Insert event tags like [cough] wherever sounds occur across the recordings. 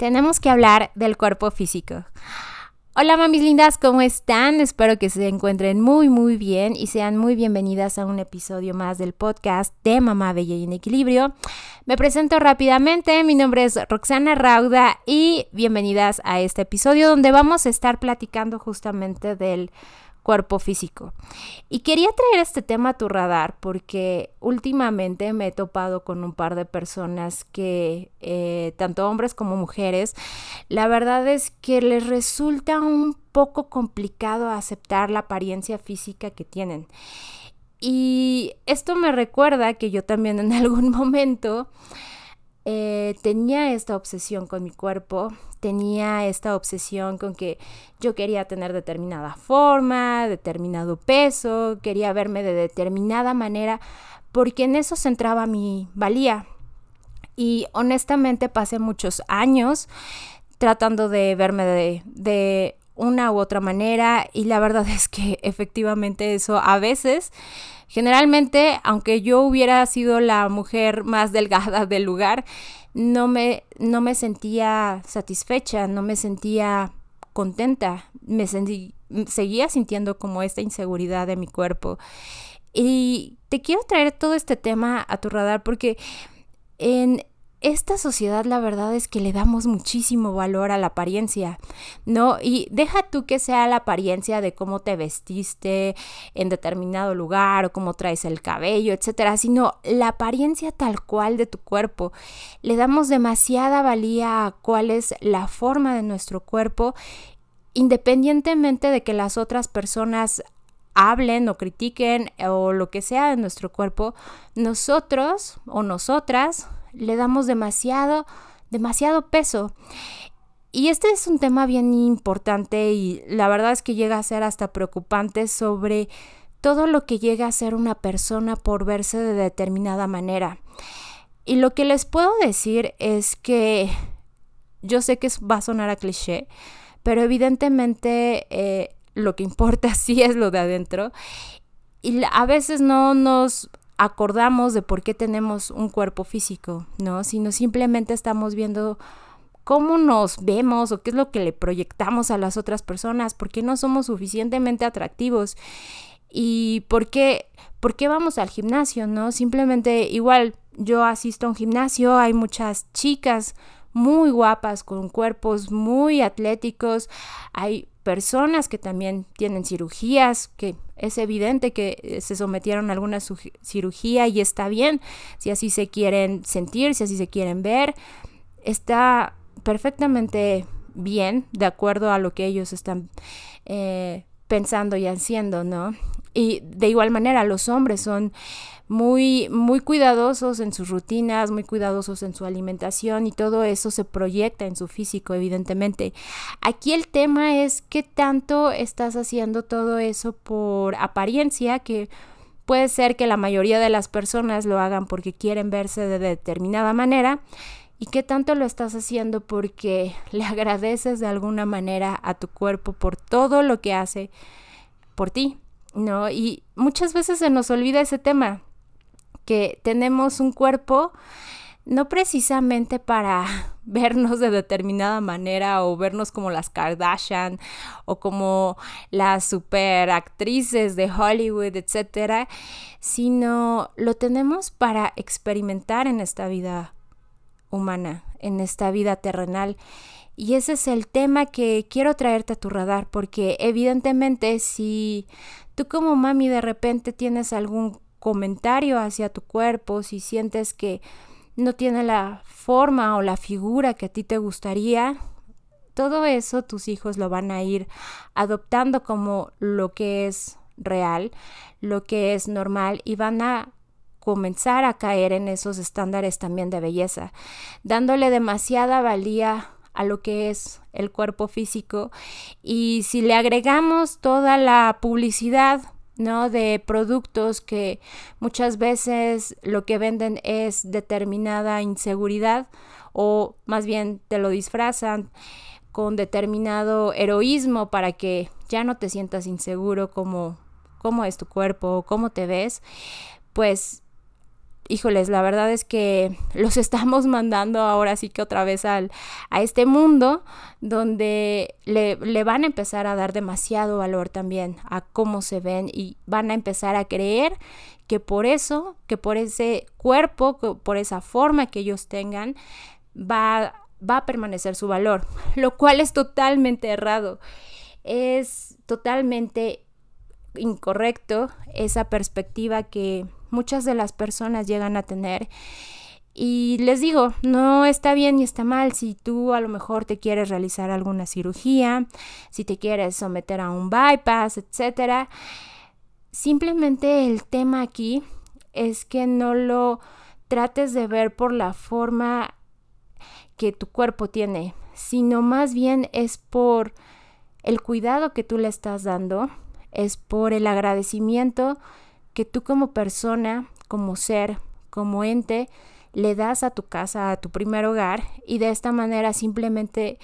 tenemos que hablar del cuerpo físico. Hola mamis lindas, ¿cómo están? Espero que se encuentren muy muy bien y sean muy bienvenidas a un episodio más del podcast de Mamá Bella y en Equilibrio. Me presento rápidamente, mi nombre es Roxana Rauda y bienvenidas a este episodio donde vamos a estar platicando justamente del cuerpo físico. Y quería traer este tema a tu radar porque últimamente me he topado con un par de personas que, eh, tanto hombres como mujeres, la verdad es que les resulta un poco complicado aceptar la apariencia física que tienen. Y esto me recuerda que yo también en [laughs] algún momento eh, tenía esta obsesión con mi cuerpo, tenía esta obsesión con que yo quería tener determinada forma, determinado peso, quería verme de determinada manera, porque en eso centraba mi valía. Y honestamente pasé muchos años tratando de verme de, de una u otra manera y la verdad [laughs] es que efectivamente eso a veces Generalmente, aunque yo hubiera sido la mujer más [laughs] delgada del lugar, no me, no me sentía satisfecha, no me sentía contenta, me sentí, seguía sintiendo como esta inseguridad de mi cuerpo. Y te quiero traer todo este tema a tu radar porque en esta sociedad la verdad es que le damos muchísimo valor a la apariencia, ¿no? Y deja tú que sea la apariencia de cómo te vestiste en determinado lugar o cómo traes el cabello, etcétera, sino la apariencia tal cual de tu cuerpo. Le damos demasiada valía a cuál es la forma de nuestro cuerpo, independientemente de que las otras personas hablen o critiquen o lo que sea de nuestro cuerpo, nosotros o nosotras le damos demasiado, demasiado peso. Y este es un tema bien importante y la verdad es que llega a ser hasta preocupante sobre todo lo que llega a ser una persona por verse de determinada manera. Y lo que les puedo decir es que yo sé que va a sonar a cliché, pero evidentemente eh, lo que importa [laughs] sí es lo de adentro. Y a veces no nos acordamos de por qué tenemos un cuerpo físico, ¿no? Sino simplemente estamos viendo cómo nos vemos o qué es lo que le proyectamos a las otras personas, por qué no somos suficientemente atractivos y por qué, por qué vamos al gimnasio, ¿no? Simplemente igual yo asisto a un gimnasio, hay muchas chicas muy guapas, con cuerpos muy atléticos, hay personas que también tienen cirugías, que es evidente que eh, se sometieron a alguna cirugía y está bien, si así se quieren sentir, si así se quieren ver, está perfectamente bien, de acuerdo a lo que ellos están eh, pensando y haciendo, ¿no? Y de igual manera los hombres son muy, muy cuidadosos en sus rutinas, muy cuidadosos en su alimentación y todo eso se proyecta en su físico, evidentemente. Aquí el tema es qué tanto estás haciendo todo eso por apariencia, que puede ser que la mayoría de las personas lo hagan porque quieren verse de determinada manera. ¿Y qué tanto lo estás haciendo porque [laughs] le agradeces de alguna manera a tu cuerpo por todo lo que hace por ti? ¿No? Y muchas veces se nos olvida ese tema que tenemos un cuerpo no precisamente para [laughs] vernos de determinada manera o vernos como las Kardashian o como las super actrices de Hollywood, etcétera, sino lo tenemos para experimentar en esta vida humana, en esta vida terrenal. Y ese es el tema que quiero traerte a tu radar, porque evidentemente si tú como mami de repente tienes algún comentario hacia tu cuerpo, si sientes que no tiene la forma o la figura que a ti te gustaría, todo eso tus hijos lo van a ir adoptando como lo que es real, lo que es normal y van a comenzar a caer en esos estándares también de belleza, dándole demasiada valía a lo que es el cuerpo físico. Y si le agregamos toda la publicidad ¿no? De productos que muchas veces lo que venden es determinada inseguridad o más bien te lo disfrazan con determinado heroísmo para que ya no te sientas inseguro como cómo es tu cuerpo, cómo te ves, pues híjoles, la verdad es que los estamos mandando ahora sí que otra vez al, a este mundo donde le, le, van a empezar a dar demasiado valor también a cómo se ven y van a empezar a creer que por eso, que por ese cuerpo, por esa forma que ellos tengan, va, va a permanecer su valor, lo cual es totalmente errado. Es totalmente incorrecto esa perspectiva que muchas de las personas llegan a tener. Y les digo, no está bien ni está mal si tú a lo mejor te quieres realizar alguna cirugía, si te quieres someter a un bypass, etc. Simplemente el tema aquí es que no lo trates de ver por la forma que tu cuerpo tiene, sino más bien es por el cuidado que tú le estás dando, es por el agradecimiento que tú como persona, como ser, como ente, le das a tu casa, a tu primer hogar y de esta manera simplemente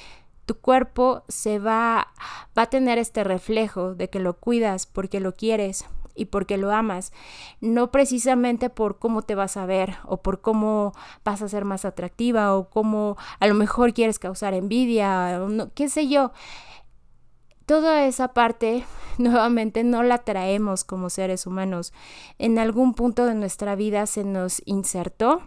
tu cuerpo se va, va a tener este reflejo de que lo cuidas porque lo quieres y porque lo amas, no precisamente por cómo te vas a ver o por cómo vas a ser más atractiva o cómo a lo mejor quieres causar envidia o no, qué sé yo toda esa parte [laughs] nuevamente no la traemos como seres humanos. En algún punto de nuestra vida se nos insertó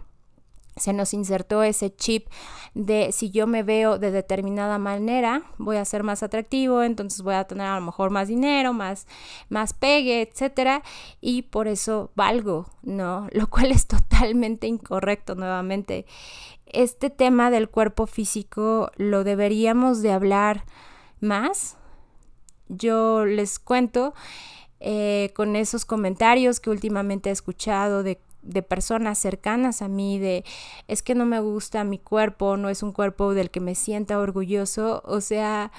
se nos insertó ese chip de si yo me veo de determinada manera, voy a ser más atractivo, entonces voy a tener a lo mejor más dinero, más, más pegue, etcétera, y por eso valgo, ¿no? [laughs] Lo cual es totalmente incorrecto nuevamente. Este tema del cuerpo físico lo deberíamos de hablar más, yo les cuento eh, con esos comentarios que últimamente he escuchado de, personas cercanas a mí, de es que no me gusta mi cuerpo, no es un cuerpo del que me sienta orgulloso, o sea,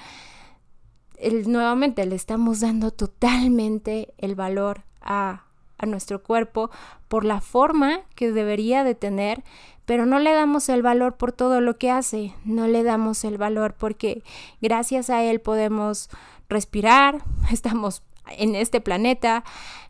nuevamente le estamos dando totalmente el valor a, a nuestro cuerpo por la forma que debería de tener, pero no le damos el valor por todo lo que hace, no le damos el valor porque gracias a él podemos respirar, [laughs] estamos en este planeta,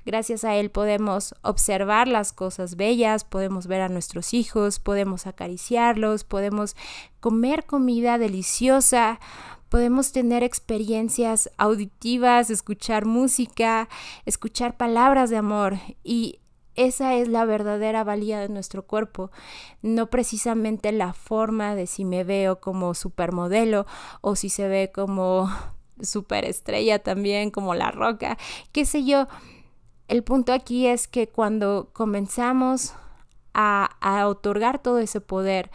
gracias a él podemos observar las cosas bellas, podemos ver a nuestros hijos, podemos acariciarlos, podemos comer comida deliciosa, podemos tener experiencias auditivas, escuchar música, escuchar palabras de amor y esa es la verdadera valía de nuestro cuerpo, no precisamente la forma de si me veo como supermodelo o si se ve como superestrella también, como la roca, qué sé yo. El punto aquí es que cuando comenzamos a, a otorgar todo ese poder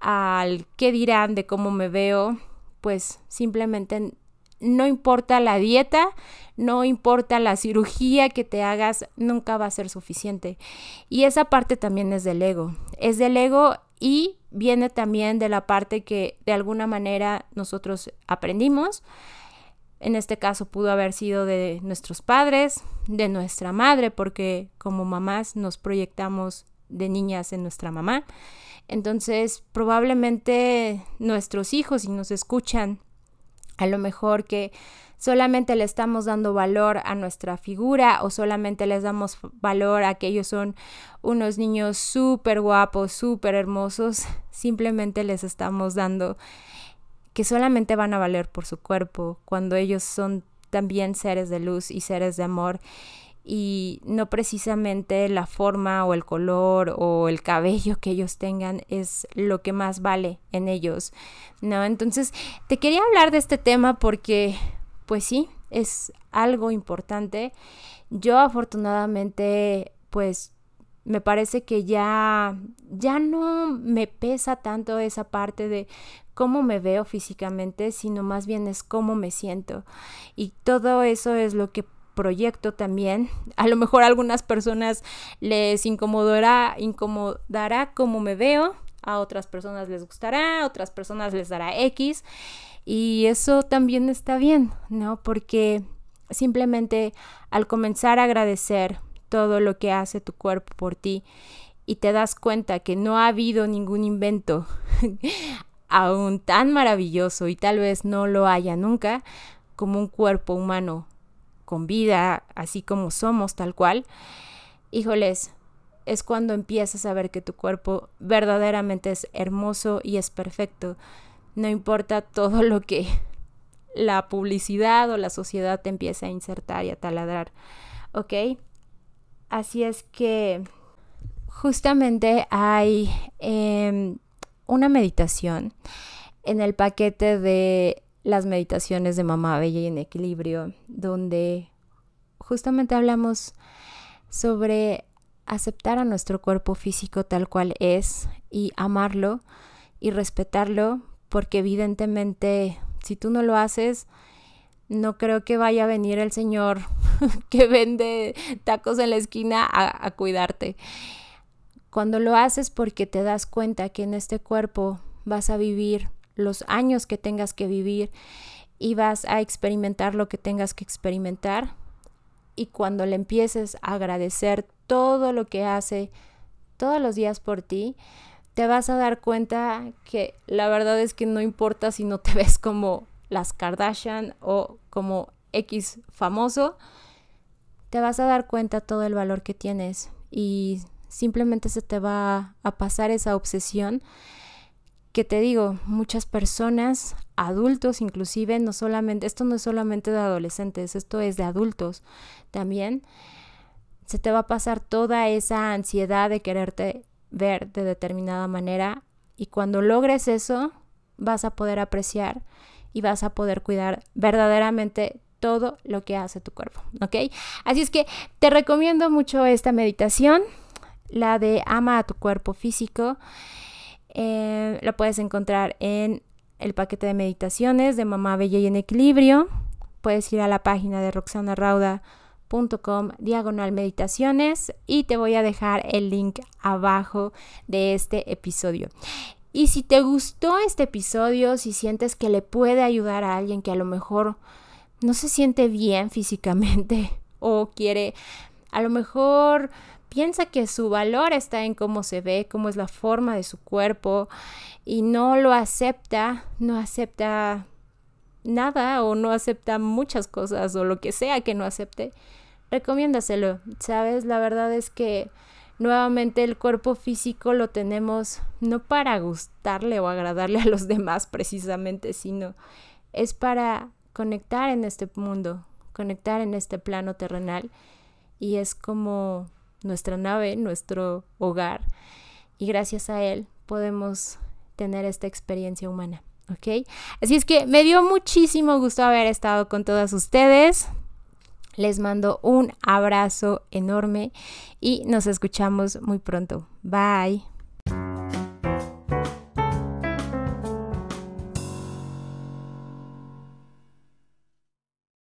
al qué dirán de cómo me veo, pues simplemente no importa la dieta, no importa la cirugía que te hagas, nunca va a ser suficiente. Y esa parte también es del ego. Es del ego y viene también de la parte que de alguna manera nosotros aprendimos. En este caso pudo haber sido de nuestros padres, de nuestra madre, porque como mamás nos proyectamos de niñas en nuestra mamá. Entonces, probablemente nuestros hijos, si nos escuchan, a lo mejor que solamente le estamos dando valor a nuestra figura o solamente les damos valor a que ellos son unos niños súper guapos, súper hermosos, simplemente les estamos dando que solamente van a valer por su cuerpo cuando ellos son también seres de luz y seres de amor y no precisamente la forma o el color o el cabello que ellos tengan es lo que más vale en ellos, ¿no? Entonces, te quería hablar de este tema porque, pues sí, es algo importante. Yo afortunadamente, pues me parece que ya ya no me pesa tanto esa parte de cómo me veo físicamente, sino más bien es cómo me siento. Y todo eso es lo que proyecto también. [laughs] A lo mejor a algunas personas les incomodará, incomodará cómo me veo, a otras personas les gustará, a otras personas les dará X. Y eso también está bien, ¿no? Porque simplemente al comenzar a agradecer todo lo que hace tu cuerpo por ti y te das cuenta que no ha habido ningún invento [laughs] aún tan maravilloso y tal vez no lo haya nunca como un cuerpo humano con vida, así como somos tal cual, híjoles, es cuando empiezas a ver que tu cuerpo verdaderamente es hermoso y es perfecto. No importa todo lo que la publicidad o la sociedad te empieza a insertar y a taladrar. ¿Ok? Así es que justamente hay em, una meditación en el paquete de las meditaciones de Mamá Bella y en Equilibrio, donde justamente hablamos sobre aceptar a nuestro cuerpo físico tal cual es y amarlo y respetarlo, porque evidentemente si tú no lo haces, no creo que vaya a venir el señor [laughs] que vende tacos en la esquina a, a cuidarte. Cuando lo haces porque te das cuenta que en este cuerpo vas a vivir los años que tengas que vivir y vas a experimentar lo que tengas que experimentar. Y cuando le empieces a agradecer todo lo que hace todos los días por ti, te vas a dar cuenta que la verdad es que no importa si no te [laughs] ves como las Kardashian o como X famoso, te vas a dar cuenta todo el valor que tienes y simplemente se te va a pasar esa obsesión que te digo, muchas personas, adultos inclusive, no solamente, esto no es solamente de adolescentes, esto es de adultos también, se te va a pasar toda esa ansiedad de quererte ver de determinada manera y cuando logres eso vas a poder apreciar y vas a poder cuidar verdaderamente todo lo que hace tu cuerpo, ¿ok? Así es que te recomiendo mucho esta meditación, la de ama a tu cuerpo físico. Eh, la puedes encontrar en el paquete de meditaciones de Mamá Bella y en Equilibrio. Puedes ir a la página de roxanarauda.com diagonal meditaciones y te voy a dejar el link abajo de este episodio. Y si te gustó este episodio, si sientes que le puede ayudar a alguien que a lo mejor no se siente bien físicamente [laughs] o quiere a lo mejor piensa que su valor está en cómo se ve, cómo es la forma de su cuerpo y no lo acepta, no acepta nada o no acepta muchas cosas o lo que sea que no acepte, recomiéndaselo. Sabes, la verdad es que nuevamente el cuerpo físico lo tenemos no para gustarle o agradarle a los [laughs] demás precisamente, sino es para conectar en este mundo, conectar en este plano terrenal y es como nuestra nave, nuestro hogar, y gracias a él podemos tener esta experiencia humana. ¿Ok? Así es que me dio muchísimo gusto haber estado con todas ustedes. Les mando un abrazo enorme y nos escuchamos muy pronto. Bye.